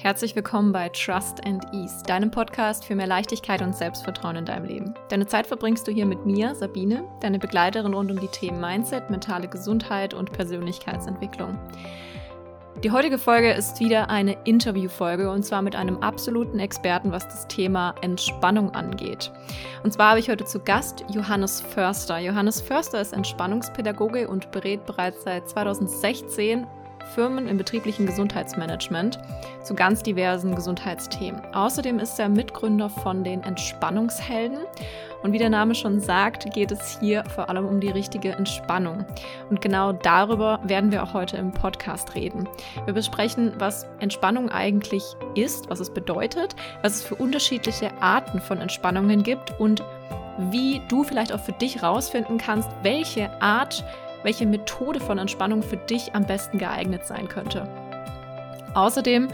Herzlich willkommen bei Trust and Ease, deinem Podcast für mehr Leichtigkeit und Selbstvertrauen in deinem Leben. Deine Zeit verbringst du hier mit mir, Sabine, deine Begleiterin rund um die Themen Mindset, mentale Gesundheit und Persönlichkeitsentwicklung. Die heutige Folge ist wieder eine Interviewfolge und zwar mit einem absoluten Experten, was das Thema Entspannung angeht. Und zwar habe ich heute zu Gast Johannes Förster. Johannes Förster ist Entspannungspädagoge und berät bereits seit 2016 Firmen im betrieblichen Gesundheitsmanagement zu ganz diversen Gesundheitsthemen. Außerdem ist er Mitgründer von den Entspannungshelden. Und wie der Name schon sagt, geht es hier vor allem um die richtige Entspannung. Und genau darüber werden wir auch heute im Podcast reden. Wir besprechen, was Entspannung eigentlich ist, was es bedeutet, was es für unterschiedliche Arten von Entspannungen gibt und wie du vielleicht auch für dich rausfinden kannst, welche Art welche Methode von Entspannung für dich am besten geeignet sein könnte. Außerdem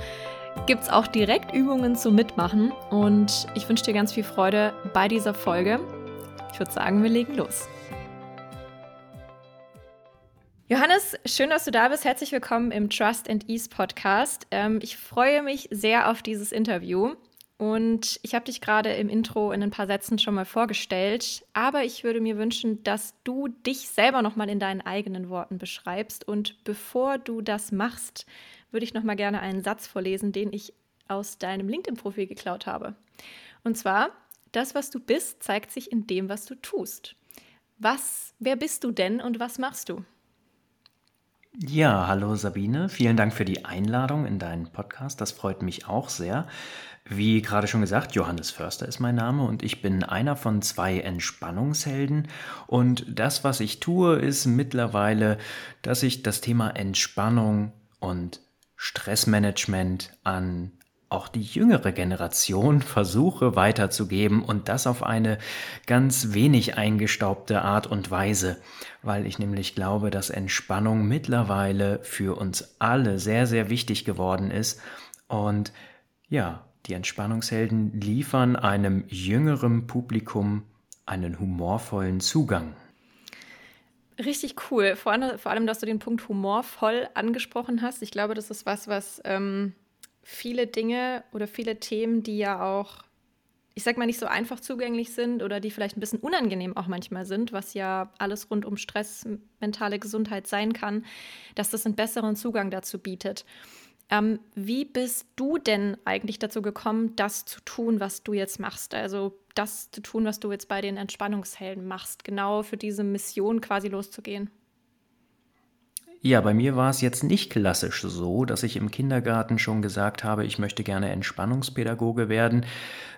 gibt es auch direkt Übungen zum Mitmachen und ich wünsche dir ganz viel Freude bei dieser Folge. Ich würde sagen, wir legen los. Johannes, schön, dass du da bist. Herzlich willkommen im Trust and Ease Podcast. Ähm, ich freue mich sehr auf dieses Interview. Und ich habe dich gerade im Intro in ein paar Sätzen schon mal vorgestellt, aber ich würde mir wünschen, dass du dich selber noch mal in deinen eigenen Worten beschreibst. Und bevor du das machst, würde ich noch mal gerne einen Satz vorlesen, den ich aus deinem LinkedIn-Profil geklaut habe. Und zwar: Das, was du bist, zeigt sich in dem, was du tust. Was, wer bist du denn und was machst du? Ja, hallo Sabine, vielen Dank für die Einladung in deinen Podcast. Das freut mich auch sehr. Wie gerade schon gesagt, Johannes Förster ist mein Name und ich bin einer von zwei Entspannungshelden. Und das, was ich tue, ist mittlerweile, dass ich das Thema Entspannung und Stressmanagement an auch die jüngere Generation versuche weiterzugeben und das auf eine ganz wenig eingestaubte Art und Weise, weil ich nämlich glaube, dass Entspannung mittlerweile für uns alle sehr, sehr wichtig geworden ist und ja, die Entspannungshelden liefern einem jüngeren Publikum einen humorvollen Zugang. Richtig cool. Vor allem, dass du den Punkt humorvoll angesprochen hast. Ich glaube, das ist was, was ähm, viele Dinge oder viele Themen, die ja auch, ich sag mal, nicht so einfach zugänglich sind oder die vielleicht ein bisschen unangenehm auch manchmal sind, was ja alles rund um Stress, mentale Gesundheit sein kann, dass das einen besseren Zugang dazu bietet. Ähm, wie bist du denn eigentlich dazu gekommen, das zu tun, was du jetzt machst? Also das zu tun, was du jetzt bei den Entspannungshelden machst, genau für diese Mission quasi loszugehen? Ja, bei mir war es jetzt nicht klassisch so, dass ich im Kindergarten schon gesagt habe, ich möchte gerne Entspannungspädagoge werden,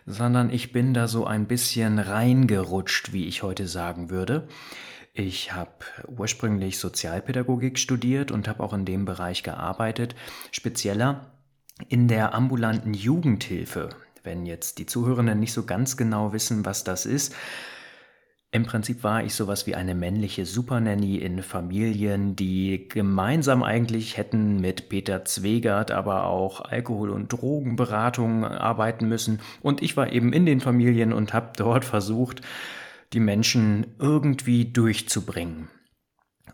sondern ich bin da so ein bisschen reingerutscht, wie ich heute sagen würde. Ich habe ursprünglich Sozialpädagogik studiert und habe auch in dem Bereich gearbeitet, spezieller in der ambulanten Jugendhilfe. Wenn jetzt die Zuhörenden nicht so ganz genau wissen, was das ist, im Prinzip war ich sowas wie eine männliche Supernanny in Familien, die gemeinsam eigentlich hätten mit Peter Zwegert aber auch Alkohol- und Drogenberatung arbeiten müssen. Und ich war eben in den Familien und habe dort versucht, die Menschen irgendwie durchzubringen.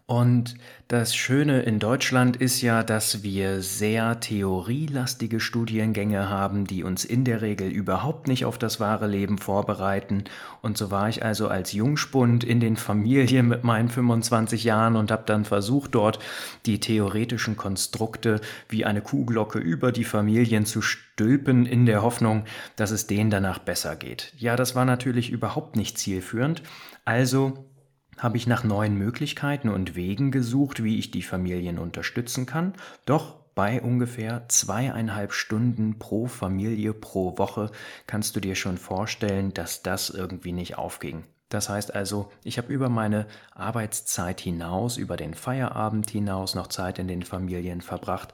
Und das Schöne in Deutschland ist ja, dass wir sehr theorielastige Studiengänge haben, die uns in der Regel überhaupt nicht auf das wahre Leben vorbereiten. Und so war ich also als Jungspund in den Familien mit meinen 25 Jahren und habe dann versucht, dort die theoretischen Konstrukte wie eine Kuhglocke über die Familien zu stülpen, in der Hoffnung, dass es denen danach besser geht. Ja, das war natürlich überhaupt nicht zielführend. Also habe ich nach neuen Möglichkeiten und Wegen gesucht, wie ich die Familien unterstützen kann, doch bei ungefähr zweieinhalb Stunden pro Familie pro Woche kannst du dir schon vorstellen, dass das irgendwie nicht aufging. Das heißt also, ich habe über meine Arbeitszeit hinaus, über den Feierabend hinaus noch Zeit in den Familien verbracht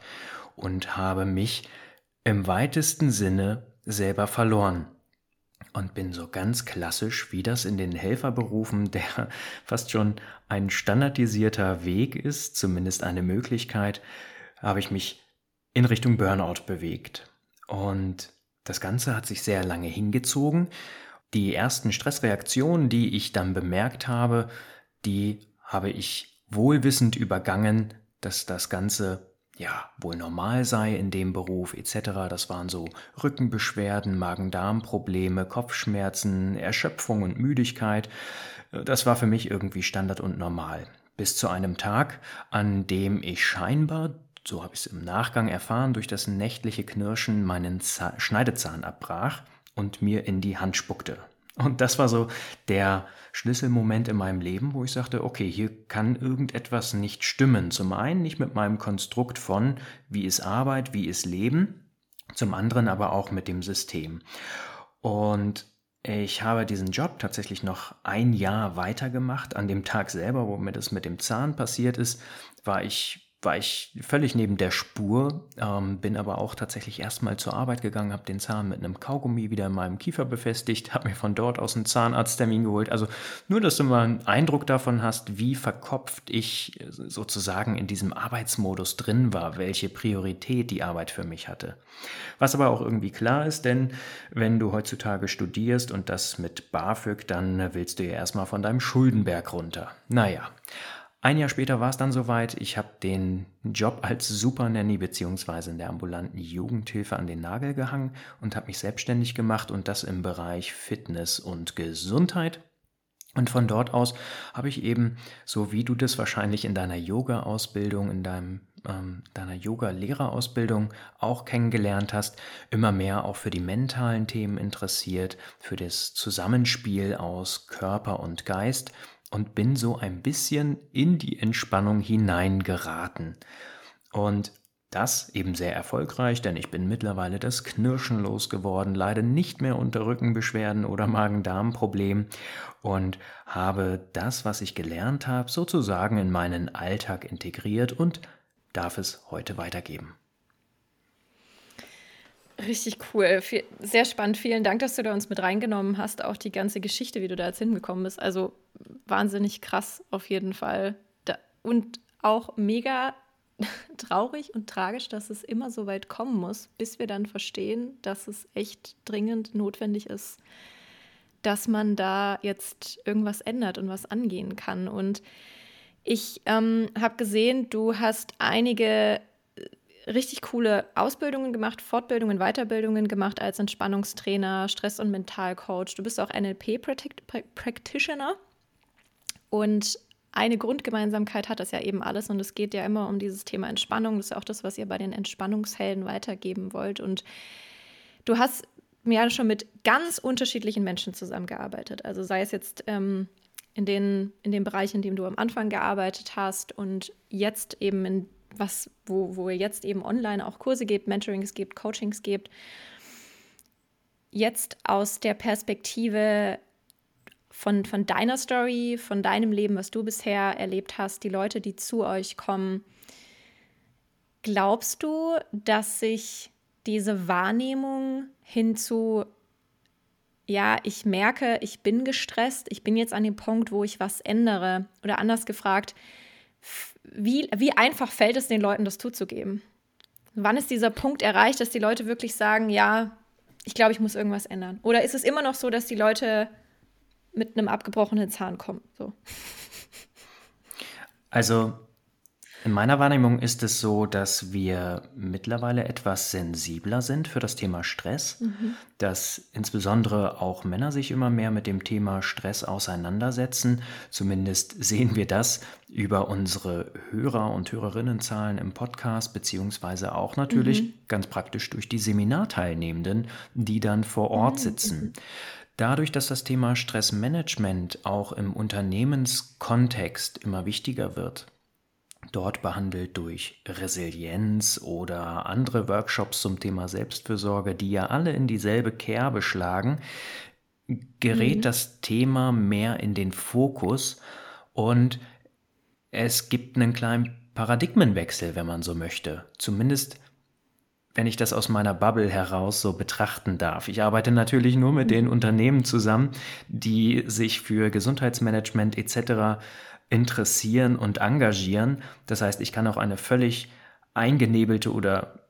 und habe mich im weitesten Sinne selber verloren und bin so ganz klassisch, wie das in den Helferberufen, der fast schon ein standardisierter Weg ist, zumindest eine Möglichkeit, habe ich mich in Richtung Burnout bewegt. Und das Ganze hat sich sehr lange hingezogen. Die ersten Stressreaktionen, die ich dann bemerkt habe, die habe ich wohlwissend übergangen, dass das Ganze ja, wohl normal sei in dem Beruf etc. Das waren so Rückenbeschwerden, Magen-Darm-Probleme, Kopfschmerzen, Erschöpfung und Müdigkeit. Das war für mich irgendwie Standard und normal. Bis zu einem Tag, an dem ich scheinbar, so habe ich es im Nachgang erfahren, durch das nächtliche Knirschen meinen Zahn, Schneidezahn abbrach und mir in die Hand spuckte. Und das war so der Schlüsselmoment in meinem Leben, wo ich sagte, okay, hier kann irgendetwas nicht stimmen. Zum einen nicht mit meinem Konstrukt von, wie ist Arbeit, wie ist Leben, zum anderen aber auch mit dem System. Und ich habe diesen Job tatsächlich noch ein Jahr weitergemacht. An dem Tag selber, wo mir das mit dem Zahn passiert ist, war ich war ich völlig neben der Spur, ähm, bin aber auch tatsächlich erstmal zur Arbeit gegangen, habe den Zahn mit einem Kaugummi wieder in meinem Kiefer befestigt, habe mir von dort aus einen Zahnarzttermin geholt. Also nur, dass du mal einen Eindruck davon hast, wie verkopft ich sozusagen in diesem Arbeitsmodus drin war, welche Priorität die Arbeit für mich hatte. Was aber auch irgendwie klar ist, denn wenn du heutzutage studierst und das mit BAföG, dann willst du ja erstmal von deinem Schuldenberg runter. Naja. Ein Jahr später war es dann soweit. Ich habe den Job als Supernanny bzw. in der ambulanten Jugendhilfe an den Nagel gehangen und habe mich selbstständig gemacht und das im Bereich Fitness und Gesundheit. Und von dort aus habe ich eben, so wie du das wahrscheinlich in deiner Yoga-Ausbildung, in deinem, ähm, deiner Yoga-Lehrerausbildung auch kennengelernt hast, immer mehr auch für die mentalen Themen interessiert, für das Zusammenspiel aus Körper und Geist und bin so ein bisschen in die Entspannung hineingeraten. Und das eben sehr erfolgreich, denn ich bin mittlerweile das Knirschen losgeworden, leide nicht mehr unter Rückenbeschwerden oder Magen-Darm-Problemen und habe das, was ich gelernt habe, sozusagen in meinen Alltag integriert und darf es heute weitergeben. Richtig cool. Sehr spannend. Vielen Dank, dass du da uns mit reingenommen hast. Auch die ganze Geschichte, wie du da jetzt hingekommen bist. Also wahnsinnig krass auf jeden Fall. Und auch mega traurig und tragisch, dass es immer so weit kommen muss, bis wir dann verstehen, dass es echt dringend notwendig ist, dass man da jetzt irgendwas ändert und was angehen kann. Und ich ähm, habe gesehen, du hast einige richtig coole Ausbildungen gemacht, Fortbildungen, Weiterbildungen gemacht als Entspannungstrainer, Stress- und Mentalcoach. Du bist auch NLP-Practitioner. Und eine Grundgemeinsamkeit hat das ja eben alles. Und es geht ja immer um dieses Thema Entspannung. Das ist ja auch das, was ihr bei den Entspannungshelden weitergeben wollt. Und du hast ja schon mit ganz unterschiedlichen Menschen zusammengearbeitet. Also sei es jetzt ähm, in, den, in dem Bereich, in dem du am Anfang gearbeitet hast und jetzt eben in was, wo, wo ihr jetzt eben online auch Kurse gebt, Mentorings gebt, Coachings gebt, jetzt aus der Perspektive von, von deiner Story, von deinem Leben, was du bisher erlebt hast, die Leute, die zu euch kommen, glaubst du, dass sich diese Wahrnehmung hinzu, ja, ich merke, ich bin gestresst, ich bin jetzt an dem Punkt, wo ich was ändere, oder anders gefragt, wie, wie einfach fällt es den Leuten, das zuzugeben? Wann ist dieser Punkt erreicht, dass die Leute wirklich sagen, ja, ich glaube, ich muss irgendwas ändern? Oder ist es immer noch so, dass die Leute mit einem abgebrochenen Zahn kommen? So. Also in meiner Wahrnehmung ist es so, dass wir mittlerweile etwas sensibler sind für das Thema Stress, mhm. dass insbesondere auch Männer sich immer mehr mit dem Thema Stress auseinandersetzen. Zumindest sehen wir das über unsere Hörer- und Hörerinnenzahlen im Podcast, beziehungsweise auch natürlich mhm. ganz praktisch durch die Seminarteilnehmenden, die dann vor Ort mhm. Dadurch, dass das Thema Stressmanagement auch im Unternehmenskontext immer wichtiger wird, dort behandelt durch Resilienz oder andere Workshops zum Thema Selbstfürsorge, die ja alle in dieselbe Kerbe schlagen, gerät mhm. das Thema mehr in den Fokus und es gibt einen kleinen Paradigmenwechsel, wenn man so möchte. Zumindest wenn ich das aus meiner Bubble heraus so betrachten darf. Ich arbeite natürlich nur mit den Unternehmen zusammen, die sich für Gesundheitsmanagement etc interessieren und engagieren. Das heißt, ich kann auch eine völlig eingenebelte oder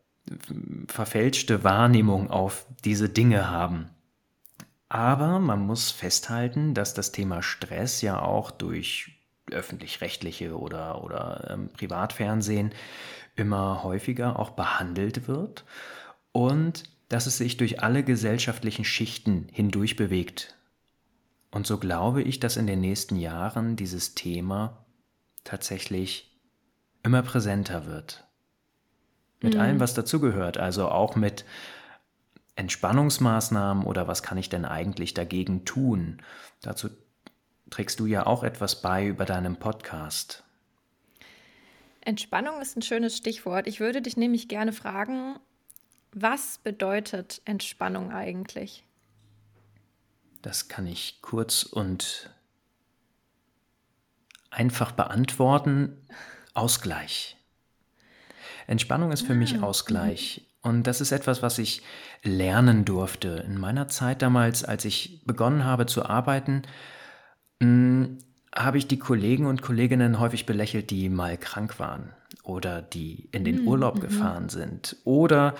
verfälschte Wahrnehmung auf diese Dinge haben. Aber man muss festhalten, dass das Thema Stress ja auch durch öffentlich-rechtliche oder, oder ähm, Privatfernsehen immer häufiger auch behandelt wird und dass es sich durch alle gesellschaftlichen Schichten hindurch bewegt. Und so glaube ich, dass in den nächsten Jahren dieses Thema tatsächlich immer präsenter wird. Mit mhm. allem, was dazugehört, also auch mit Entspannungsmaßnahmen oder was kann ich denn eigentlich dagegen tun? Dazu trägst du ja auch etwas bei über deinem Podcast. Entspannung ist ein schönes Stichwort. Ich würde dich nämlich gerne fragen, was bedeutet Entspannung eigentlich? Das kann ich kurz und einfach beantworten. Ausgleich. Entspannung ist für mich ah, Ausgleich. Mhm. Und das ist etwas, was ich lernen durfte. In meiner Zeit damals, als ich begonnen habe zu arbeiten, hm, habe ich die Kollegen und Kolleginnen häufig belächelt, die mal krank waren oder die in den mhm. Urlaub mhm. gefahren sind oder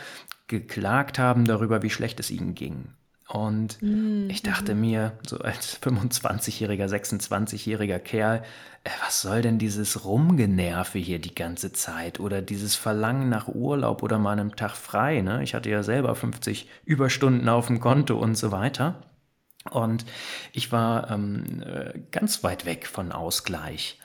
geklagt haben darüber, wie schlecht es ihnen ging. Und mhm. ich dachte mir, so als 25-jähriger, 26-jähriger Kerl, äh, was soll denn dieses Rumgenerve hier die ganze Zeit oder dieses Verlangen nach Urlaub oder mal einem Tag frei? Ne? Ich hatte ja selber 50 Überstunden auf dem Konto und so weiter. Und ich war ähm, äh, ganz weit weg von Ausgleich.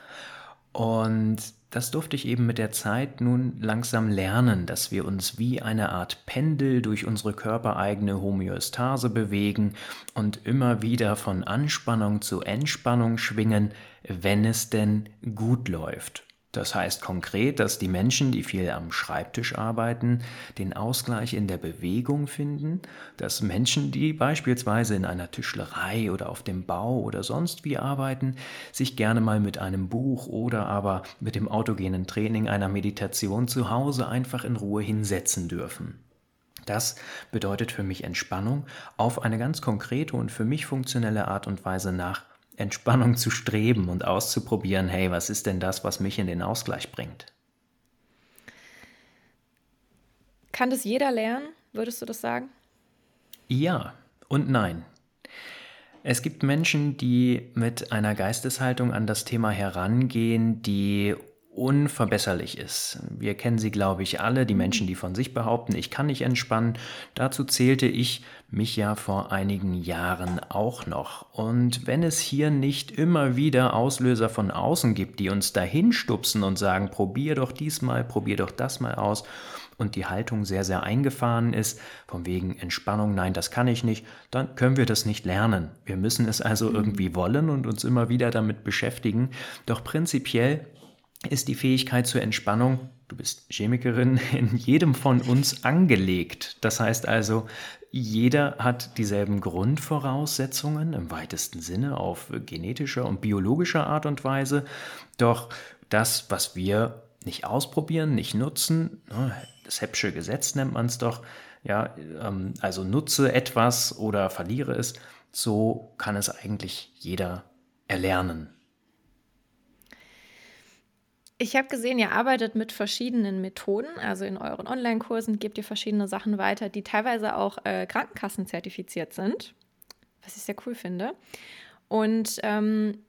Und das durfte ich eben mit der Zeit nun langsam lernen, dass wir uns wie eine Art Pendel durch unsere körpereigene Homöostase bewegen und immer wieder von Anspannung zu Entspannung schwingen, wenn es denn gut läuft. Das heißt konkret, dass die Menschen, die viel am Schreibtisch arbeiten, den Ausgleich in der Bewegung finden, dass Menschen, die beispielsweise in einer Tischlerei oder auf dem Bau oder sonst wie arbeiten, sich gerne mal mit einem Buch oder aber mit dem autogenen Training einer Meditation zu Hause einfach in Ruhe hinsetzen dürfen. Das bedeutet für mich Entspannung auf eine ganz konkrete und für mich funktionelle Art und Weise nach Entspannung zu streben und auszuprobieren, hey, was ist denn das, was mich in den Ausgleich bringt? Kann das jeder lernen, würdest du das sagen? Ja und nein. Es gibt Menschen, die mit einer Geisteshaltung an das Thema herangehen, die unverbesserlich ist. Wir kennen sie, glaube ich, alle, die Menschen, die von sich behaupten, ich kann nicht entspannen. Dazu zählte ich mich ja vor einigen Jahren auch noch. Und wenn es hier nicht immer wieder Auslöser von außen gibt, die uns dahin stupsen und sagen, probier doch diesmal, probier doch das mal aus, und die Haltung sehr, sehr eingefahren ist, von wegen Entspannung, nein, das kann ich nicht, dann können wir das nicht lernen. Wir müssen es also mhm. irgendwie wollen und uns immer wieder damit beschäftigen. Doch prinzipiell ist die Fähigkeit zur Entspannung, du bist Chemikerin, in jedem von uns angelegt. Das heißt also, jeder hat dieselben Grundvoraussetzungen im weitesten Sinne auf genetischer und biologischer Art und Weise. Doch das, was wir nicht ausprobieren, nicht nutzen, ne, das Heppsche Gesetz nennt man es doch, ja, ähm, also nutze etwas oder verliere es, so kann es eigentlich jeder erlernen. Ich habe gesehen, ihr arbeitet mit verschiedenen Methoden. Also in euren Online-Kursen gebt ihr verschiedene Sachen weiter, die teilweise auch äh, Krankenkassen zertifiziert sind, was ich sehr cool finde. Und ähm,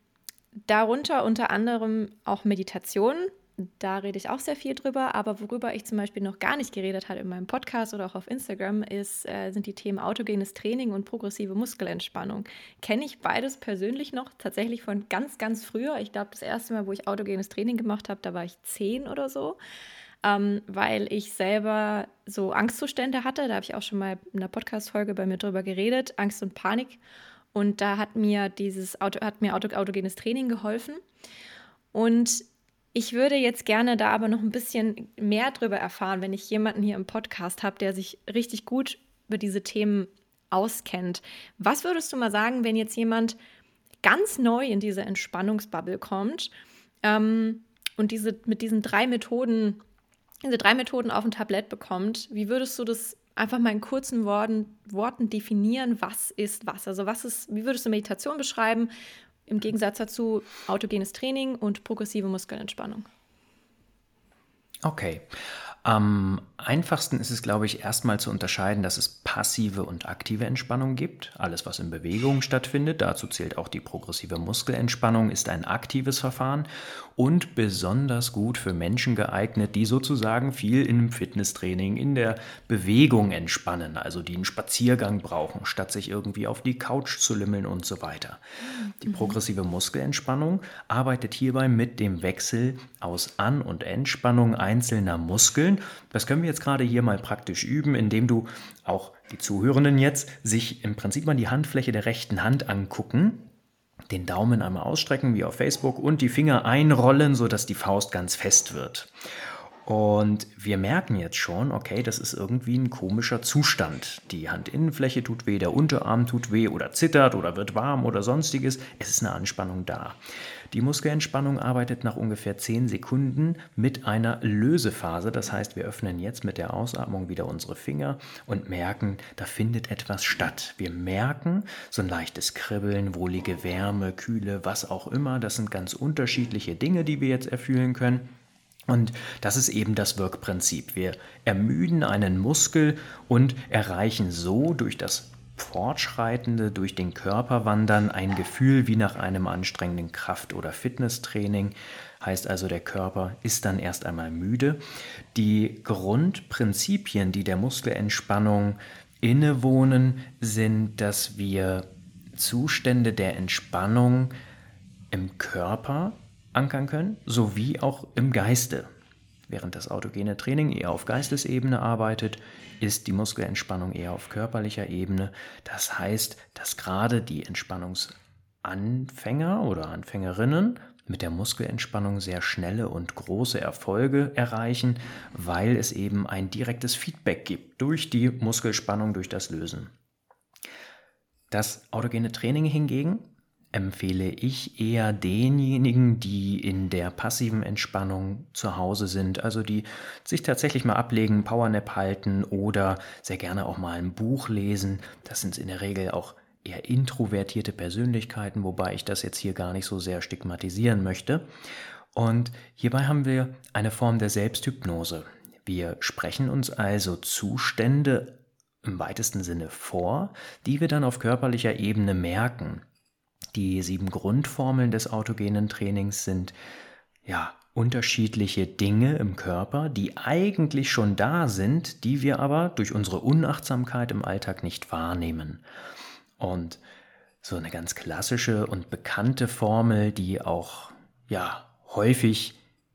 darunter unter anderem auch Meditation, da rede ich auch sehr viel drüber, aber worüber ich zum Beispiel noch gar nicht geredet habe in meinem Podcast oder auch auf Instagram, ist, äh, sind die Themen autogenes Training und progressive Muskelentspannung. Kenne ich beides persönlich noch, tatsächlich von ganz, ganz früher. Ich glaube, das erste Mal, wo ich autogenes Training gemacht habe, da war ich zehn oder so, ähm, weil ich selber so Angstzustände hatte. Da habe ich auch schon mal in einer Podcast-Folge bei mir drüber geredet, Angst und Panik. Und da hat mir dieses Auto, hat mir Auto, autogenes Training geholfen. Und ich würde jetzt gerne da aber noch ein bisschen mehr drüber erfahren, wenn ich jemanden hier im Podcast habe, der sich richtig gut über diese Themen auskennt. Was würdest du mal sagen, wenn jetzt jemand ganz neu in diese Entspannungsbubble kommt ähm, und diese mit diesen drei Methoden, diese drei Methoden auf ein Tablett bekommt? Wie würdest du das einfach mal in kurzen Worten, Worten definieren, was ist was? Also was ist, wie würdest du Meditation beschreiben? Im Gegensatz dazu autogenes Training und progressive Muskelentspannung. Okay. Am einfachsten ist es, glaube ich, erstmal zu unterscheiden, dass es passive und aktive Entspannung gibt. Alles, was in Bewegung stattfindet, dazu zählt auch die progressive Muskelentspannung, ist ein aktives Verfahren und besonders gut für Menschen geeignet, die sozusagen viel im Fitnesstraining, in der Bewegung entspannen, also die einen Spaziergang brauchen, statt sich irgendwie auf die Couch zu limmeln und so weiter. Die mhm. progressive Muskelentspannung arbeitet hierbei mit dem Wechsel aus An- und Entspannung einzelner Muskeln. Das können wir jetzt gerade hier mal praktisch üben, indem du auch die Zuhörenden jetzt sich im Prinzip mal die Handfläche der rechten Hand angucken den Daumen einmal ausstrecken wie auf Facebook und die Finger einrollen, sodass die Faust ganz fest wird. Und wir merken jetzt schon, okay, das ist irgendwie ein komischer Zustand. Die Handinnenfläche tut weh, der Unterarm tut weh oder zittert oder wird warm oder sonstiges. Es ist eine Anspannung da. Die Muskelentspannung arbeitet nach ungefähr 10 Sekunden mit einer Lösephase. Das heißt, wir öffnen jetzt mit der Ausatmung wieder unsere Finger und merken, da findet etwas statt. Wir merken so ein leichtes Kribbeln, wohlige Wärme, Kühle, was auch immer. Das sind ganz unterschiedliche Dinge, die wir jetzt erfühlen können. Und das ist eben das Wirkprinzip. Wir ermüden einen Muskel und erreichen so durch das Fortschreitende, durch den Körper wandern ein Gefühl wie nach einem anstrengenden Kraft- oder Fitnesstraining. Heißt also, der Körper ist dann erst einmal müde. Die Grundprinzipien, die der Muskelentspannung innewohnen, sind, dass wir Zustände der Entspannung im Körper ankern können, sowie auch im Geiste. Während das autogene Training eher auf Geistesebene arbeitet, ist die Muskelentspannung eher auf körperlicher Ebene. Das heißt, dass gerade die Entspannungsanfänger oder Anfängerinnen mit der Muskelentspannung sehr schnelle und große Erfolge erreichen, weil es eben ein direktes Feedback gibt durch die Muskelspannung, durch das Lösen. Das autogene Training hingegen empfehle ich eher denjenigen, die in der passiven Entspannung zu Hause sind, also die sich tatsächlich mal ablegen, Powernap halten oder sehr gerne auch mal ein Buch lesen. Das sind in der Regel auch eher introvertierte Persönlichkeiten, wobei ich das jetzt hier gar nicht so sehr stigmatisieren möchte. Und hierbei haben wir eine Form der Selbsthypnose. Wir sprechen uns also Zustände im weitesten Sinne vor, die wir dann auf körperlicher Ebene merken. Die sieben Grundformeln des autogenen Trainings sind ja unterschiedliche Dinge im Körper, die eigentlich schon da sind, die wir aber durch unsere Unachtsamkeit im Alltag nicht wahrnehmen. Und so eine ganz klassische und bekannte Formel, die auch ja häufig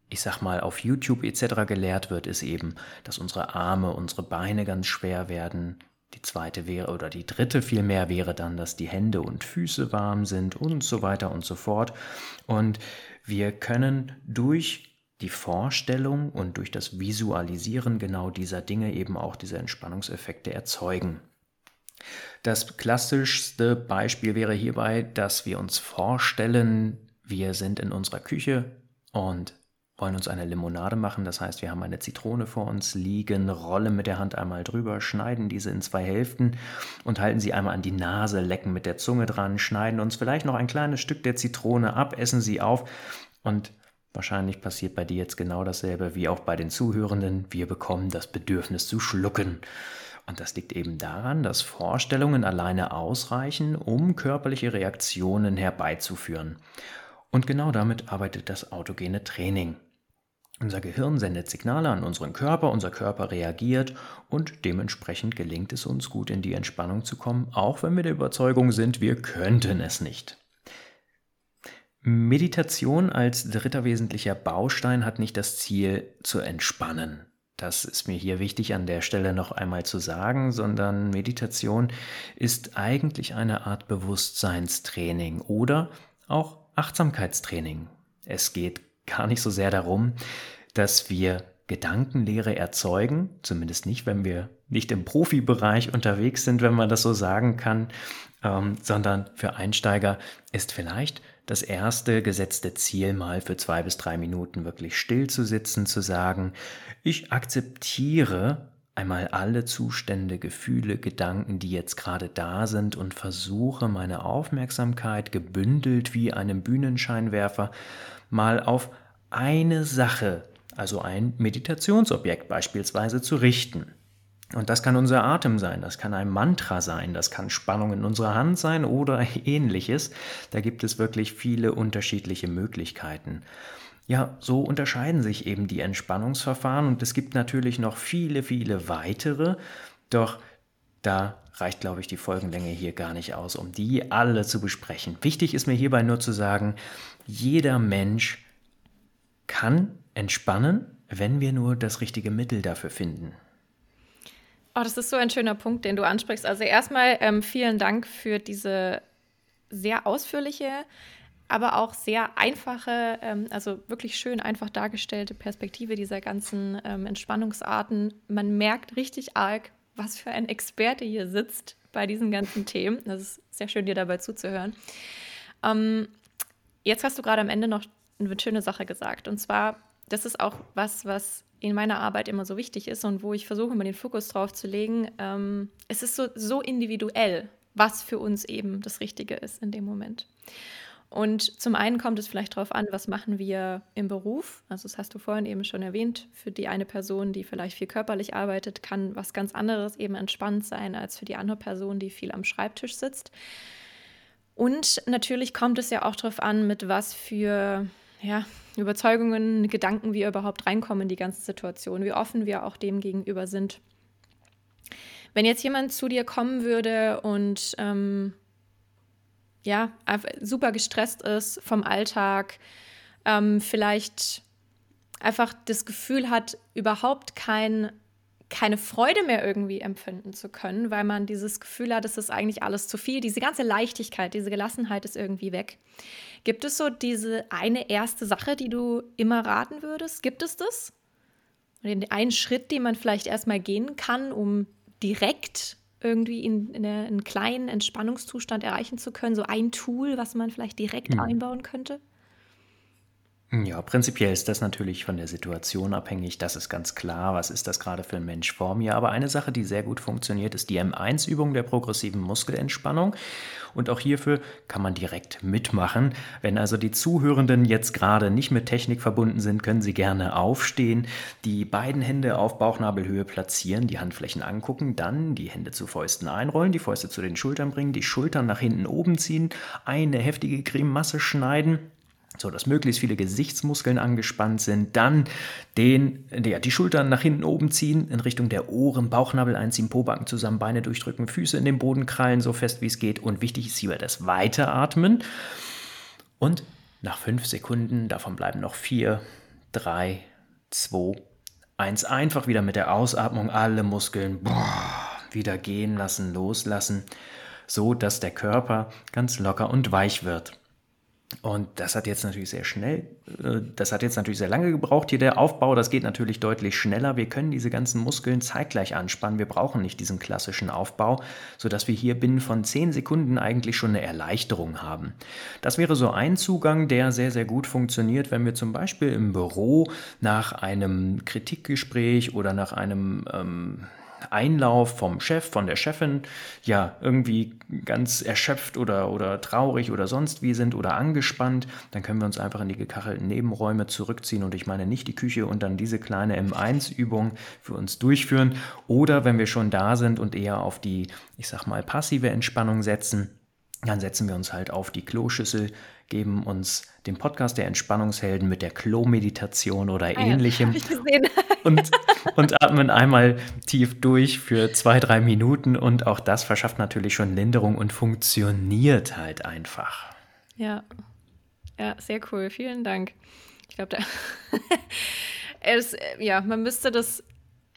ich sag mal, auf YouTube etc. gelehrt wird, ist eben, dass unsere Arme, unsere Beine ganz schwer werden, die zweite wäre oder die dritte vielmehr wäre dann, dass die Hände und Füße warm sind und so weiter und so fort. Und wir können durch die Vorstellung und durch das Visualisieren genau dieser Dinge eben auch diese Entspannungseffekte erzeugen. Das klassischste Beispiel wäre hierbei, dass wir uns vorstellen, wir sind in unserer Küche und wollen uns eine Limonade machen. Das heißt, wir haben eine Zitrone vor uns liegen, rollen mit der Hand einmal drüber, schneiden diese in zwei Hälften und halten sie einmal an die Nase, lecken mit der Zunge dran, schneiden uns vielleicht noch ein kleines Stück der Zitrone ab, essen sie auf und wahrscheinlich passiert bei dir jetzt genau dasselbe wie auch bei den Zuhörenden. Wir bekommen das Bedürfnis zu schlucken. Und das liegt eben daran, dass Vorstellungen alleine ausreichen, um körperliche Reaktionen herbeizuführen. Und genau damit arbeitet das autogene Training. Unser Gehirn sendet Signale an unseren Körper, unser Körper reagiert und dementsprechend gelingt es uns gut in die Entspannung zu kommen, auch wenn wir der Überzeugung sind, wir könnten es nicht. Meditation als dritter wesentlicher Baustein hat nicht das Ziel zu entspannen. Das ist mir hier wichtig an der Stelle noch einmal zu sagen, sondern Meditation ist eigentlich eine Art Bewusstseinstraining oder auch Achtsamkeitstraining. Es geht gar nicht so sehr darum, dass wir Gedankenlehre erzeugen, zumindest nicht, wenn wir nicht im Profibereich unterwegs sind, wenn man das so sagen kann, ähm, sondern für Einsteiger ist vielleicht das erste gesetzte Ziel mal für zwei bis drei Minuten wirklich still zu sitzen, zu sagen, ich akzeptiere einmal alle Zustände, Gefühle, Gedanken, die jetzt gerade da sind und versuche meine Aufmerksamkeit gebündelt wie einem Bühnenscheinwerfer mal auf eine Sache, also ein Meditationsobjekt beispielsweise zu richten. Und das kann unser Atem sein, das kann ein Mantra sein, das kann Spannung in unserer Hand sein oder ähnliches. Da gibt es wirklich viele unterschiedliche Möglichkeiten. Ja, so unterscheiden sich eben die Entspannungsverfahren und es gibt natürlich noch viele, viele weitere, doch da reicht, glaube ich, die Folgenlänge hier gar nicht aus, um die alle zu besprechen. Wichtig ist mir hierbei nur zu sagen, jeder Mensch kann entspannen, wenn wir nur das richtige Mittel dafür finden. Oh, das ist so ein schöner Punkt, den du ansprichst. Also erstmal ähm, vielen Dank für diese sehr ausführliche, aber auch sehr einfache, ähm, also wirklich schön einfach dargestellte Perspektive dieser ganzen ähm, Entspannungsarten. Man merkt richtig arg, was für ein Experte hier sitzt bei diesen ganzen Themen. Das ist sehr schön, dir dabei zuzuhören. Ähm, jetzt hast du gerade am Ende noch eine schöne Sache gesagt. Und zwar, das ist auch was, was in meiner Arbeit immer so wichtig ist und wo ich versuche, immer den Fokus drauf zu legen. Ähm, es ist so, so individuell, was für uns eben das Richtige ist in dem Moment. Und zum einen kommt es vielleicht darauf an, was machen wir im Beruf. Also das hast du vorhin eben schon erwähnt. Für die eine Person, die vielleicht viel körperlich arbeitet, kann was ganz anderes eben entspannt sein als für die andere Person, die viel am Schreibtisch sitzt. Und natürlich kommt es ja auch darauf an, mit was für ja, Überzeugungen, Gedanken wir überhaupt reinkommen in die ganze Situation, wie offen wir auch dem gegenüber sind. Wenn jetzt jemand zu dir kommen würde und ähm, ja, super gestresst ist vom Alltag, ähm, vielleicht einfach das Gefühl hat, überhaupt kein keine Freude mehr irgendwie empfinden zu können, weil man dieses Gefühl hat, es ist eigentlich alles zu viel. Diese ganze Leichtigkeit, diese Gelassenheit ist irgendwie weg. Gibt es so diese eine erste Sache, die du immer raten würdest? Gibt es das? einen Schritt, den man vielleicht erstmal gehen kann, um direkt irgendwie in, in einen kleinen Entspannungszustand erreichen zu können? So ein Tool, was man vielleicht direkt mhm. einbauen könnte? Ja, prinzipiell ist das natürlich von der Situation abhängig. Das ist ganz klar. Was ist das gerade für ein Mensch vor mir? Aber eine Sache, die sehr gut funktioniert, ist die M1-Übung der progressiven Muskelentspannung. Und auch hierfür kann man direkt mitmachen. Wenn also die Zuhörenden jetzt gerade nicht mit Technik verbunden sind, können sie gerne aufstehen, die beiden Hände auf Bauchnabelhöhe platzieren, die Handflächen angucken, dann die Hände zu Fäusten einrollen, die Fäuste zu den Schultern bringen, die Schultern nach hinten oben ziehen, eine heftige Crememasse schneiden so dass möglichst viele Gesichtsmuskeln angespannt sind, dann den, ja, die Schultern nach hinten oben ziehen, in Richtung der Ohren, Bauchnabel einziehen, Pobacken zusammen, Beine durchdrücken, Füße in den Boden krallen, so fest wie es geht. Und wichtig ist hierbei das Weiteratmen. Und nach fünf Sekunden, davon bleiben noch vier, drei, zwei, eins, einfach wieder mit der Ausatmung alle Muskeln wieder gehen lassen, loslassen, so dass der Körper ganz locker und weich wird. Und das hat jetzt natürlich sehr schnell, äh, das hat jetzt natürlich sehr lange gebraucht. Hier der Aufbau, das geht natürlich deutlich schneller. Wir können diese ganzen Muskeln zeitgleich anspannen. Wir brauchen nicht diesen klassischen Aufbau, sodass wir hier binnen von 10 Sekunden eigentlich schon eine Erleichterung haben. Das wäre so ein Zugang, der sehr, sehr gut funktioniert, wenn wir zum Beispiel im Büro nach einem Kritikgespräch oder nach einem ähm, Einlauf vom Chef, von der Chefin, ja, irgendwie ganz erschöpft oder, oder traurig oder sonst wie sind oder angespannt, dann können wir uns einfach in die gekachelten Nebenräume zurückziehen und ich meine nicht die Küche und dann diese kleine M1-Übung für uns durchführen. Oder wenn wir schon da sind und eher auf die, ich sag mal, passive Entspannung setzen, dann setzen wir uns halt auf die Kloschüssel, geben uns den Podcast der Entspannungshelden mit der Klo-Meditation oder ah, ähnlichem ja, und, und atmen einmal tief durch für zwei, drei Minuten und auch das verschafft natürlich schon Linderung und funktioniert halt einfach. Ja, ja, sehr cool. Vielen Dank. Ich glaube, da es, ja, man müsste das,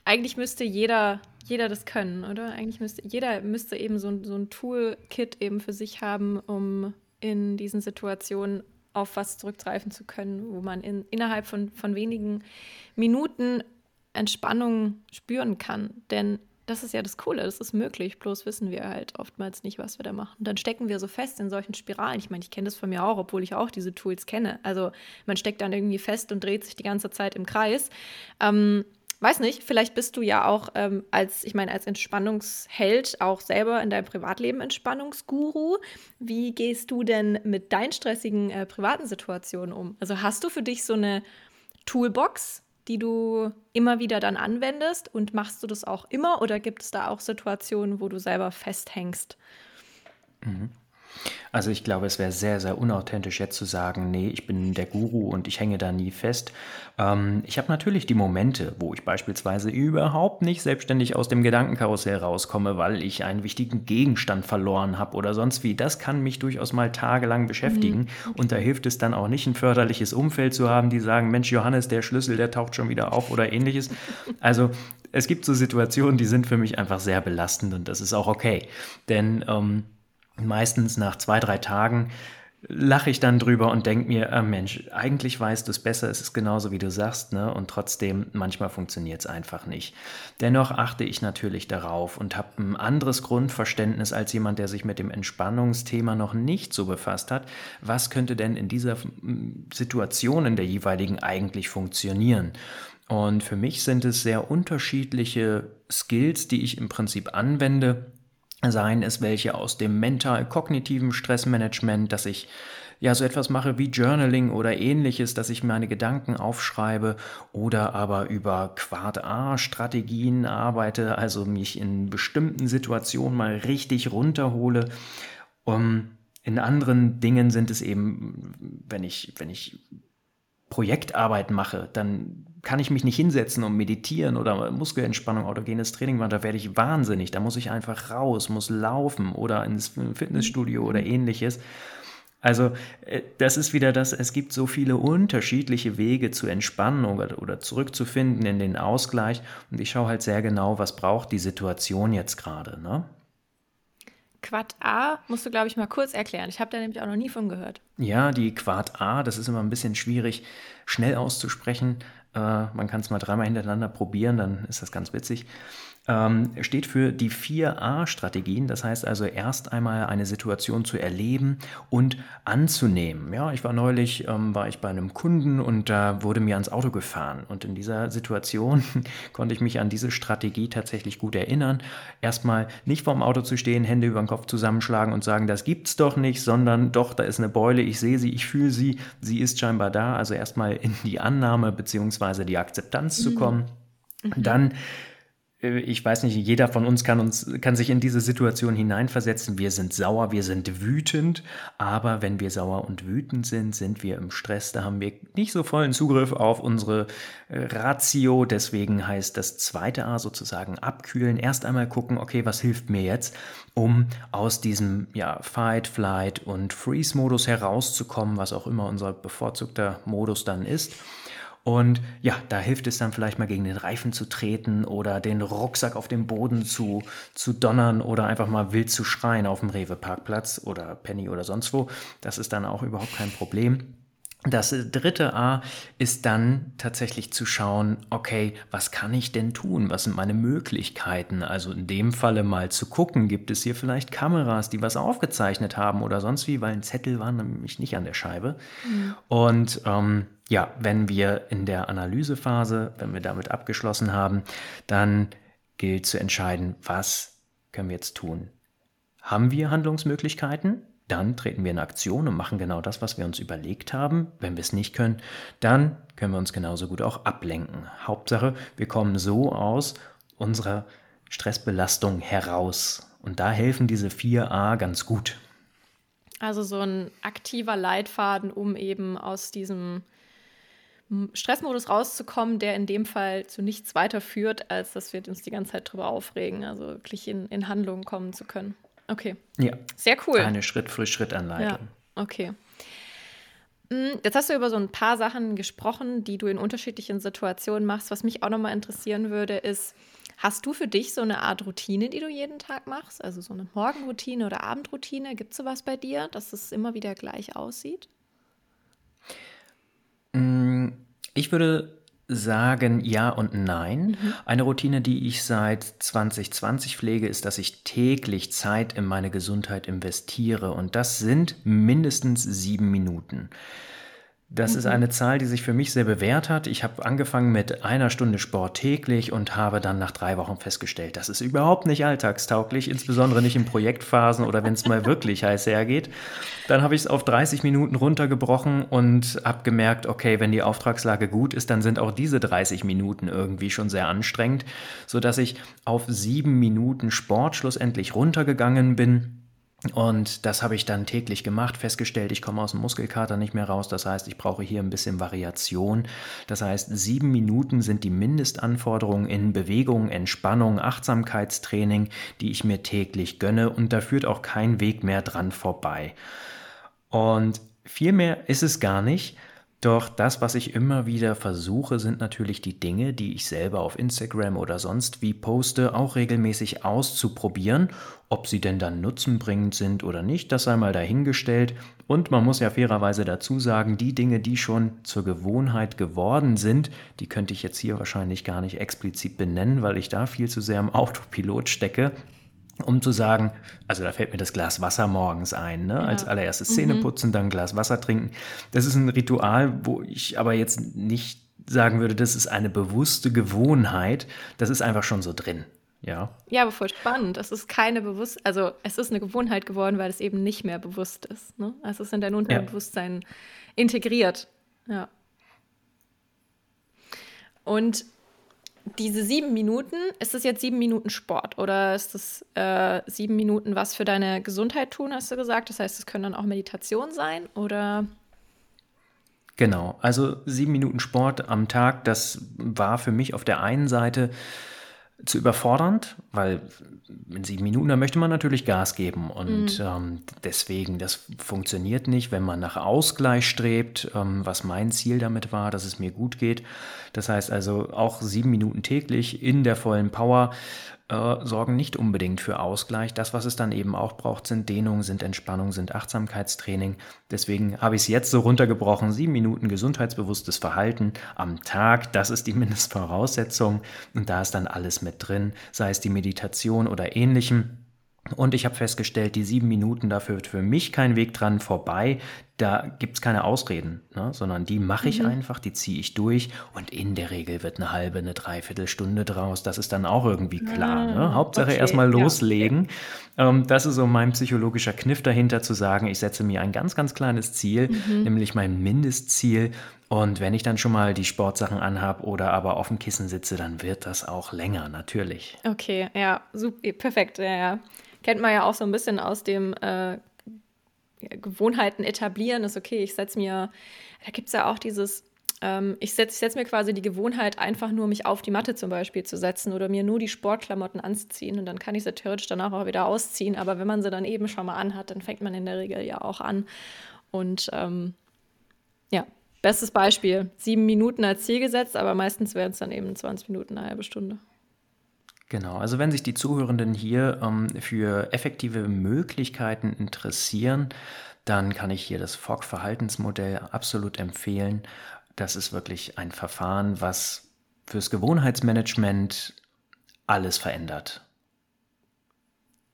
eigentlich müsste jeder jeder das können, oder? Eigentlich müsste jeder müsste eben so, so ein Toolkit eben für sich haben, um in diesen Situationen auf was zurückgreifen zu können, wo man in, innerhalb von, von wenigen Minuten Entspannung spüren kann. Denn das ist ja das Coole, das ist möglich, bloß wissen wir halt oftmals nicht, was wir da machen. Dann stecken wir so fest in solchen Spiralen. Ich meine, ich kenne das von mir auch, obwohl ich auch diese Tools kenne. Also man steckt dann irgendwie fest und dreht sich die ganze Zeit im Kreis. Ähm, weiß nicht, vielleicht bist du ja auch ähm, als, ich meine, als Entspannungsheld auch selber in deinem Privatleben Entspannungsguru. Wie gehst du denn mit deinen stressigen äh, privaten Situationen um? Also hast du für dich so eine Toolbox, die du immer wieder dann anwendest? Und machst du das auch immer oder gibt es da auch Situationen, wo du selber festhängst? Mhm. Also ich glaube, es wäre sehr, sehr unauthentisch jetzt zu sagen, nee, ich bin der Guru und ich hänge da nie fest. Ähm, ich habe natürlich die Momente, wo ich beispielsweise überhaupt nicht selbstständig aus dem Gedankenkarussell rauskomme, weil ich einen wichtigen Gegenstand verloren habe oder sonst wie. Das kann mich durchaus mal tagelang beschäftigen. Mhm. Und da hilft es dann auch nicht, ein förderliches Umfeld zu haben, die sagen, Mensch, Johannes, der Schlüssel, der taucht schon wieder auf oder ähnliches. Also es gibt so Situationen, die sind für mich einfach sehr belastend und das ist auch okay. Denn ähm, meistens nach zwei, drei Tagen lache ich dann drüber und denke mir, äh, Mensch, eigentlich weißt du es besser, es ist genauso wie du sagst, ne? Und trotzdem, manchmal funktioniert es einfach nicht. Dennoch achte ich natürlich darauf und habe ein anderes Grundverständnis als jemand, der sich mit dem Entspannungsthema noch nicht so befasst hat. Was könnte denn in dieser Situation in der jeweiligen eigentlich funktionieren? Und für mich sind es sehr unterschiedliche Skills, die ich im Prinzip anwende seien es welche aus dem mental-kognitiven Stressmanagement, dass ich ja so etwas mache wie Journaling oder ähnliches, dass ich meine Gedanken aufschreibe oder aber über Quad A-Strategien arbeite, also mich in bestimmten Situationen mal richtig runterhole. Um, in anderen Dingen sind es eben, wenn ich, wenn ich Projektarbeit mache, dann kann ich mich nicht hinsetzen und meditieren oder Muskelentspannung, autogenes Training machen, da werde ich wahnsinnig. Da muss ich einfach raus, muss laufen oder ins Fitnessstudio oder ähnliches. Also äh, das ist wieder das, es gibt so viele unterschiedliche Wege zu entspannen oder, oder zurückzufinden in den Ausgleich und ich schaue halt sehr genau, was braucht die Situation jetzt gerade. Ne? Quad A musst du, glaube ich, mal kurz erklären. Ich habe da nämlich auch noch nie von gehört. Ja, die Quad A, das ist immer ein bisschen schwierig, schnell auszusprechen. Äh, man kann es mal dreimal hintereinander probieren, dann ist das ganz witzig ähm, steht für die 4a-Strategien. Das heißt also erst einmal eine Situation zu erleben und anzunehmen. Ja, ich war neulich, ähm, war ich bei einem Kunden und da wurde mir ans Auto gefahren. Und in dieser Situation konnte ich mich an diese Strategie tatsächlich gut erinnern. Erstmal nicht vorm Auto zu stehen, Hände über den Kopf zusammenschlagen und sagen, das gibt's doch nicht, sondern doch, da ist eine Beule, ich sehe sie, ich fühle sie, sie ist scheinbar da. Also erstmal in die Annahme bzw. die Akzeptanz mhm. zu kommen. Mhm. Dann äh, ich weiß nicht, jeder von uns kann, uns kann sich in diese Situation hineinversetzen. Wir sind sauer, wir sind wütend, aber wenn wir sauer und wütend sind, sind wir im Stress. Da haben wir nicht so vollen Zugriff auf unsere äh, Ratio. Deswegen heißt das zweite A sozusagen abkühlen. Erst einmal gucken, okay, was hilft mir jetzt, um aus diesem ja, Fight, Flight und Freeze-Modus herauszukommen, was auch immer unser bevorzugter Modus dann ist. Und ja, da hilft es dann vielleicht mal gegen den Reifen zu treten oder den Rucksack auf dem Boden zu, zu donnern oder einfach mal wild zu schreien auf dem Rewe-Parkplatz oder Penny oder sonst wo. Das ist dann auch überhaupt kein Problem. Das dritte A ist dann tatsächlich zu schauen, okay, was kann ich denn tun? Was sind meine Möglichkeiten? Also in dem Falle mal zu gucken, gibt es hier vielleicht Kameras, die was aufgezeichnet haben oder sonst wie, weil ein Zettel war nämlich nicht an der Scheibe. Mhm. Und ähm, ja, wenn wir in der Analysephase, wenn wir damit abgeschlossen haben, dann gilt zu entscheiden, was können wir jetzt tun? Haben wir Handlungsmöglichkeiten? Dann treten wir in Aktion und machen genau das, was wir uns überlegt haben. Wenn wir es nicht können, dann können wir uns genauso gut auch ablenken. Hauptsache, wir kommen so aus unserer Stressbelastung heraus. Und da helfen diese 4a ganz gut. Also so ein aktiver Leitfaden, um eben aus diesem Stressmodus rauszukommen, der in dem Fall zu nichts weiter führt, als dass wir uns die ganze Zeit drüber aufregen. Also wirklich in, in Handlungen kommen zu können. Okay. Ja. Sehr cool. Eine Schritt-für-Schritt-Anleitung. Ja, okay. Mm, jetzt hast du über so ein paar Sachen gesprochen, die du in unterschiedlichen Situationen machst. Was mich auch nochmal interessieren würde, ist, hast du für dich so eine Art Routine, die du jeden Tag machst? Also so eine Morgenroutine oder Abendroutine? Gibt es sowas bei dir, dass es immer wieder gleich aussieht? Mm, ich würde sagen ja und nein. Mhm. Eine Routine, die ich seit 2020 pflege, ist, dass ich täglich Zeit in meine Gesundheit investiere und das sind mindestens sieben Minuten. Das mhm. ist eine Zahl, die sich für mich sehr bewährt hat. Ich habe angefangen mit einer Stunde Sport täglich und habe dann nach drei Wochen festgestellt, das ist überhaupt nicht alltagstauglich, insbesondere nicht in Projektphasen oder wenn es mal wirklich heiß hergeht. Dann habe ich es auf 30 Minuten runtergebrochen und habe gemerkt, okay, wenn die Auftragslage gut ist, dann sind auch diese 30 Minuten irgendwie schon sehr anstrengend, sodass ich auf sieben Minuten Sport schlussendlich runtergegangen bin und das habe ich dann täglich gemacht, festgestellt, ich komme aus dem Muskelkater nicht mehr raus. Das heißt, ich brauche hier ein bisschen Variation. Das heißt, sieben Minuten sind die Mindestanforderungen in Bewegung, Entspannung, Achtsamkeitstraining, die ich mir täglich gönne. Und da führt auch kein Weg mehr dran vorbei. Und viel mehr ist es gar nicht. Doch das, was ich immer wieder versuche, sind natürlich die Dinge, die ich selber auf Instagram oder sonst wie poste, auch regelmäßig auszuprobieren. Ob sie denn dann nutzenbringend sind oder nicht, das sei mal dahingestellt. Und man muss ja fairerweise dazu sagen, die Dinge, die schon zur Gewohnheit geworden sind, die könnte ich jetzt hier wahrscheinlich gar nicht explizit benennen, weil ich da viel zu sehr im Autopilot stecke um zu sagen, also da fällt mir das Glas Wasser morgens ein, ne? Ja. als allererstes Zähne mhm. putzen, dann ein Glas Wasser trinken. Das ist ein Ritual, wo ich aber jetzt nicht sagen würde, das ist eine bewusste Gewohnheit, das ist einfach schon so drin. Ja. Ja, aber voll spannend. Es ist keine bewusst, also es ist eine Gewohnheit geworden, weil es eben nicht mehr bewusst ist. Ne? Also es ist in dein Unterbewusstsein ja. integriert. Ja. Und diese sieben Minuten, ist das jetzt sieben Minuten Sport oder ist das äh, sieben Minuten was für deine Gesundheit tun, hast du gesagt? Das heißt, es können dann auch Meditation sein oder? Genau, also sieben Minuten Sport am Tag, das war für mich auf der einen Seite zu überfordernd, weil in sieben Minuten, da möchte man natürlich Gas geben und mhm. ähm, deswegen, das funktioniert nicht, wenn man nach Ausgleich strebt, ähm, was mein Ziel damit war, dass es mir gut geht. Das heißt also auch sieben Minuten täglich in der vollen Power äh, sorgen nicht unbedingt für Ausgleich. Das, was es dann eben auch braucht, sind Dehnung, sind Entspannung, sind Achtsamkeitstraining. Deswegen habe ich es jetzt so runtergebrochen. Sieben Minuten gesundheitsbewusstes Verhalten am Tag, das ist die Mindestvoraussetzung. Und da ist dann alles mit drin, sei es die Meditation oder ähnlichem. Und ich habe festgestellt, die sieben Minuten, da führt für mich kein Weg dran vorbei. Da gibt es keine Ausreden, ne? sondern die mache ich mhm. einfach, die ziehe ich durch und in der Regel wird eine halbe, eine Dreiviertelstunde draus. Das ist dann auch irgendwie klar. Ne? Ah, Hauptsache okay, erstmal loslegen. Ja. Ähm, das ist so mein psychologischer Kniff dahinter, zu sagen, ich setze mir ein ganz, ganz kleines Ziel, mhm. nämlich mein Mindestziel. Und wenn ich dann schon mal die Sportsachen anhabe oder aber auf dem Kissen sitze, dann wird das auch länger, natürlich. Okay, ja, super, perfekt, ja, ja kennt man ja auch so ein bisschen aus dem äh, Gewohnheiten etablieren, ist okay, ich setze mir, da gibt es ja auch dieses, ähm, ich setze setz mir quasi die Gewohnheit, einfach nur mich auf die Matte zum Beispiel zu setzen oder mir nur die Sportklamotten anzuziehen und dann kann ich sie theoretisch danach auch wieder ausziehen, aber wenn man sie dann eben schon mal anhat, dann fängt man in der Regel ja auch an und ähm, ja, bestes Beispiel, sieben Minuten als Ziel gesetzt, aber meistens werden es dann eben 20 Minuten, eine halbe Stunde. Genau, also wenn sich die Zuhörenden hier ähm, für effektive Möglichkeiten interessieren, dann kann ich hier das Fogg-Verhaltensmodell absolut empfehlen. Das ist wirklich ein Verfahren, was fürs Gewohnheitsmanagement alles verändert.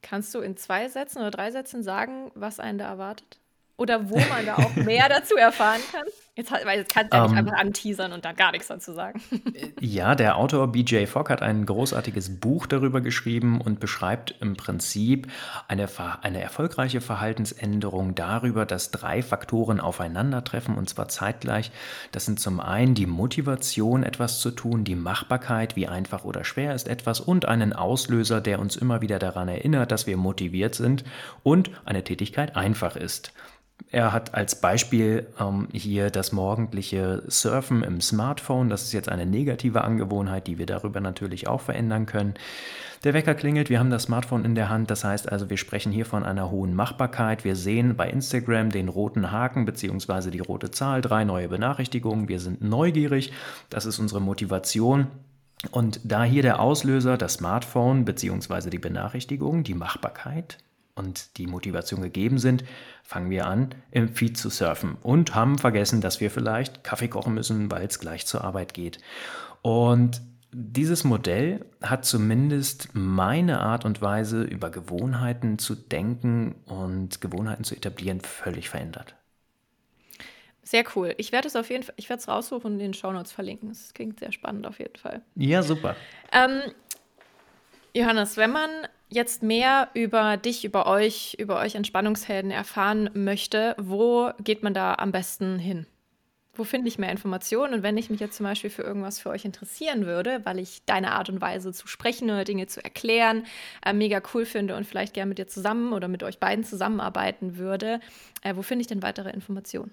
Kannst du in zwei Sätzen oder drei Sätzen sagen, was einen da erwartet? Oder wo man da auch mehr dazu erfahren kann? Jetzt, weil jetzt kannst du ja nicht um, ähm. einfach anteasern und da gar nichts dazu sagen. ja, der Autor BJ Fogg hat ein großartiges Buch darüber geschrieben und beschreibt im Prinzip eine, eine erfolgreiche Verhaltensänderung darüber, dass drei Faktoren aufeinandertreffen und zwar zeitgleich. Das sind zum einen die Motivation, etwas zu tun, die Machbarkeit, wie einfach oder schwer ist etwas und einen Auslöser, der uns immer wieder daran erinnert, dass wir motiviert sind und eine Tätigkeit einfach ist. Er hat als Beispiel ähm, hier das morgendliche Surfen im Smartphone. Das ist jetzt eine negative Angewohnheit, die wir darüber natürlich auch verändern können. Der Wecker klingelt, wir haben das Smartphone in der Hand. Das heißt also, wir sprechen hier von einer hohen Machbarkeit. Wir sehen bei Instagram den roten Haken bzw. die rote Zahl, drei neue Benachrichtigungen. Wir sind neugierig. Das ist unsere Motivation. Und da hier der Auslöser, das Smartphone bzw. die Benachrichtigung, die Machbarkeit, und die Motivation gegeben sind, fangen wir an, im Feed zu surfen und haben vergessen, dass wir vielleicht Kaffee kochen müssen, weil es gleich zur Arbeit geht. Und dieses Modell hat zumindest meine Art und Weise, über Gewohnheiten zu denken und Gewohnheiten zu etablieren, völlig verändert. Sehr cool. Ich werde es auf jeden Fall, ich werde es raussuchen und in den Shownotes verlinken. Das klingt sehr spannend auf jeden Fall. Ja, super. Ähm, Johannes, wenn man jetzt mehr über dich, über euch, über euch Entspannungshelden erfahren möchte, wo geht man da am besten hin? Wo finde ich mehr Informationen? Und wenn ich mich jetzt zum Beispiel für irgendwas für euch interessieren würde, weil ich deine Art und Weise zu sprechen oder Dinge zu erklären äh, mega cool finde und vielleicht gerne mit dir zusammen oder mit euch beiden zusammenarbeiten würde, äh, wo finde ich denn weitere Informationen?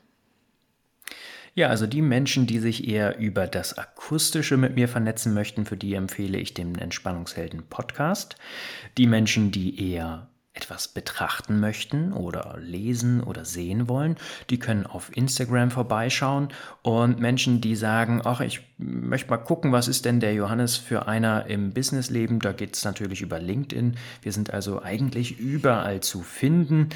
Ja, also die Menschen, die sich eher über das Akustische mit mir vernetzen möchten, für die empfehle ich den Entspannungshelden Podcast. Die Menschen, die eher etwas betrachten möchten oder lesen oder sehen wollen, die können auf Instagram vorbeischauen und Menschen, die sagen, ach, ich möchte mal gucken, was ist denn der Johannes für einer im Businessleben, da geht es natürlich über LinkedIn. Wir sind also eigentlich überall zu finden.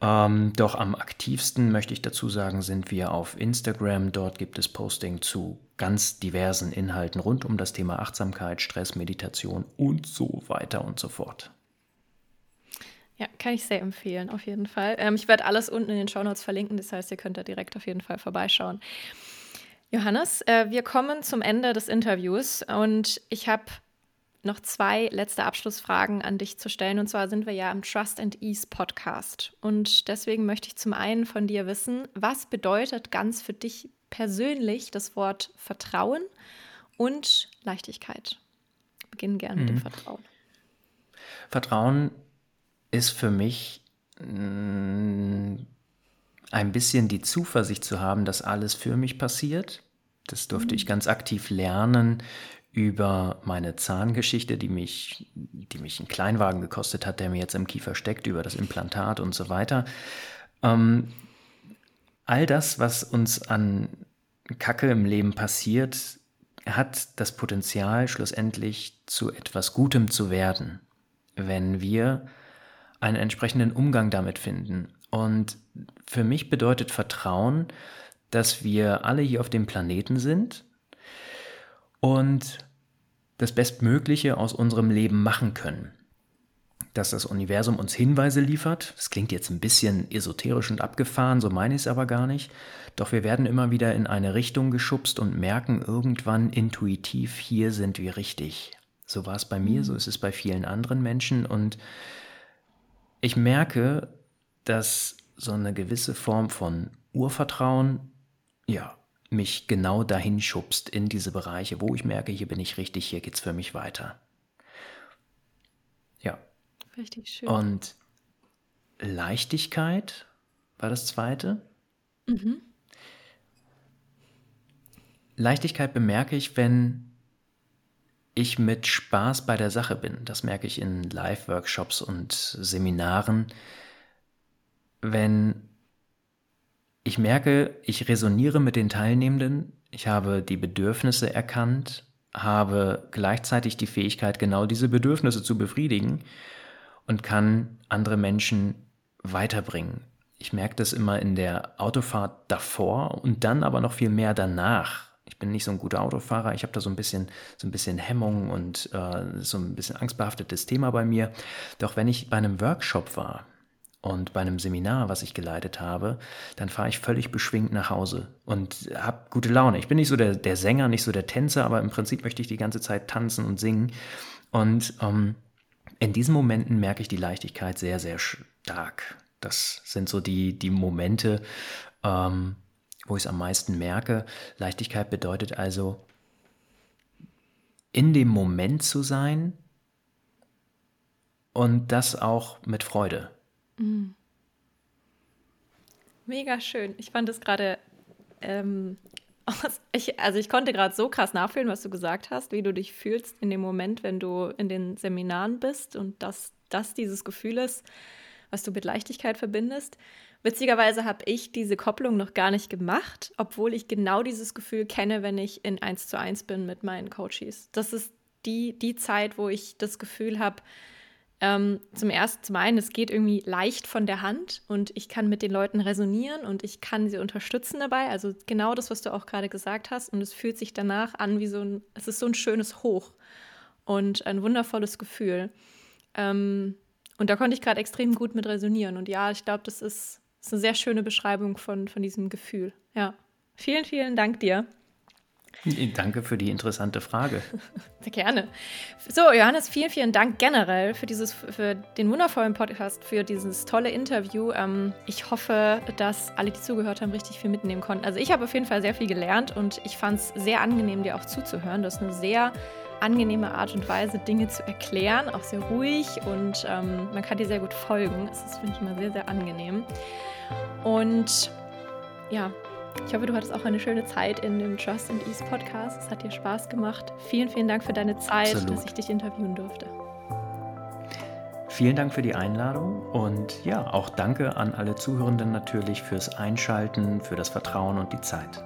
Ähm, doch am aktivsten, möchte ich dazu sagen, sind wir auf Instagram. Dort gibt es Posting zu ganz diversen Inhalten rund um das Thema Achtsamkeit, Stress, Meditation und so weiter und so fort. Ja, kann ich sehr empfehlen, auf jeden Fall. Ähm, ich werde alles unten in den Shownotes verlinken, das heißt, ihr könnt da direkt auf jeden Fall vorbeischauen. Johannes, äh, wir kommen zum Ende des Interviews und ich habe noch zwei letzte Abschlussfragen an dich zu stellen. Und zwar sind wir ja im Trust and Ease Podcast. Und deswegen möchte ich zum einen von dir wissen, was bedeutet ganz für dich persönlich das Wort Vertrauen und Leichtigkeit? Beginnen gerne mit dem mhm. Vertrauen. Vertrauen ist für mich mm, ein bisschen die Zuversicht zu haben, dass alles für mich passiert. Das durfte mhm. ich ganz aktiv lernen über meine Zahngeschichte, die mich, die mich einen Kleinwagen gekostet hat, der mir jetzt im Kiefer steckt, über das Implantat und so weiter. Ähm, all das, was uns an Kacke im Leben passiert, hat das Potenzial, schlussendlich zu etwas Gutem zu werden, wenn wir einen entsprechenden Umgang damit finden. Und für mich bedeutet Vertrauen, dass wir alle hier auf dem Planeten sind und das Bestmögliche aus unserem Leben machen können. Dass das Universum uns Hinweise liefert, das klingt jetzt ein bisschen esoterisch und abgefahren, so meine ich es aber gar nicht, doch wir werden immer wieder in eine Richtung geschubst und merken irgendwann intuitiv, hier sind wir richtig. So war es bei mir, so ist es bei vielen anderen Menschen und ich merke, dass so eine gewisse Form von Urvertrauen, ja, mich genau dahin schubst in diese Bereiche, wo ich merke, hier bin ich richtig, hier geht's für mich weiter. Ja. Richtig schön. Und Leichtigkeit war das zweite. Mhm. Leichtigkeit bemerke ich, wenn ich mit Spaß bei der Sache bin. Das merke ich in Live-Workshops und Seminaren. Wenn ich merke, ich resoniere mit den Teilnehmenden, ich habe die Bedürfnisse erkannt, habe gleichzeitig die Fähigkeit, genau diese Bedürfnisse zu befriedigen und kann andere Menschen weiterbringen. Ich merke das immer in der Autofahrt davor und dann aber noch viel mehr danach ich bin nicht so ein guter Autofahrer. Ich habe da so ein bisschen, so ein bisschen Hemmung und äh, so ein bisschen angstbehaftetes Thema bei mir. Doch wenn ich bei einem Workshop war und bei einem Seminar, was ich geleitet habe, dann fahre ich völlig beschwingt nach Hause und habe gute Laune. Ich bin nicht so der, der Sänger, nicht so der Tänzer, aber im Prinzip möchte ich die ganze Zeit tanzen und singen. Und ähm, in diesen Momenten merke ich die Leichtigkeit sehr, sehr stark. Das sind so die, die Momente, ähm, wo ich es am meisten merke. Leichtigkeit bedeutet also, in dem Moment zu sein und das auch mit Freude. Mhm. Mega schön. Ich fand es gerade, ähm, also ich konnte gerade so krass nachfühlen, was du gesagt hast, wie du dich fühlst in dem Moment, wenn du in den Seminaren bist und dass das dieses Gefühl ist, was du mit Leichtigkeit verbindest. Witzigerweise habe ich diese Kopplung noch gar nicht gemacht, obwohl ich genau dieses Gefühl kenne, wenn ich in 1 zu 1 bin mit meinen Coaches. Das ist die, die Zeit, wo ich das Gefühl habe, ähm, zum ersten, zum einen, es geht irgendwie leicht von der Hand und ich kann mit den Leuten resonieren und ich kann sie unterstützen dabei. Also genau das, was du auch gerade gesagt hast. Und es fühlt sich danach an wie so ein, es ist so ein schönes Hoch und ein wundervolles Gefühl. Ähm, und da konnte ich gerade extrem gut mit resonieren. Und ja, ich glaube, das ist, ist, eine sehr schöne Beschreibung von, von diesem Gefühl. Ja. Vielen, vielen Dank dir. Danke für die interessante Frage. Sehr gerne. So, Johannes, vielen, vielen Dank generell für, dieses, für den wundervollen Podcast, für dieses tolle Interview. Ähm, ich hoffe, dass alle, die zugehört haben, richtig viel mitnehmen konnten. Also ich habe auf jeden Fall sehr viel gelernt und ich fand es sehr angenehm, dir auch zuzuhören. Du hast eine sehr angenehme Art und Weise, Dinge zu erklären, auch sehr ruhig und ähm, man kann dir sehr gut folgen. Das ist, finde ich, immer sehr, sehr angenehm. Und ja, ich hoffe, du hattest auch eine schöne Zeit in dem Trust and Ease Podcast. Es hat dir Spaß gemacht. Vielen, vielen Dank für deine Zeit, Absolut. dass ich dich interviewen durfte. Vielen Dank für die Einladung und ja, auch danke an alle Zuhörenden natürlich fürs Einschalten, für das Vertrauen und die Zeit.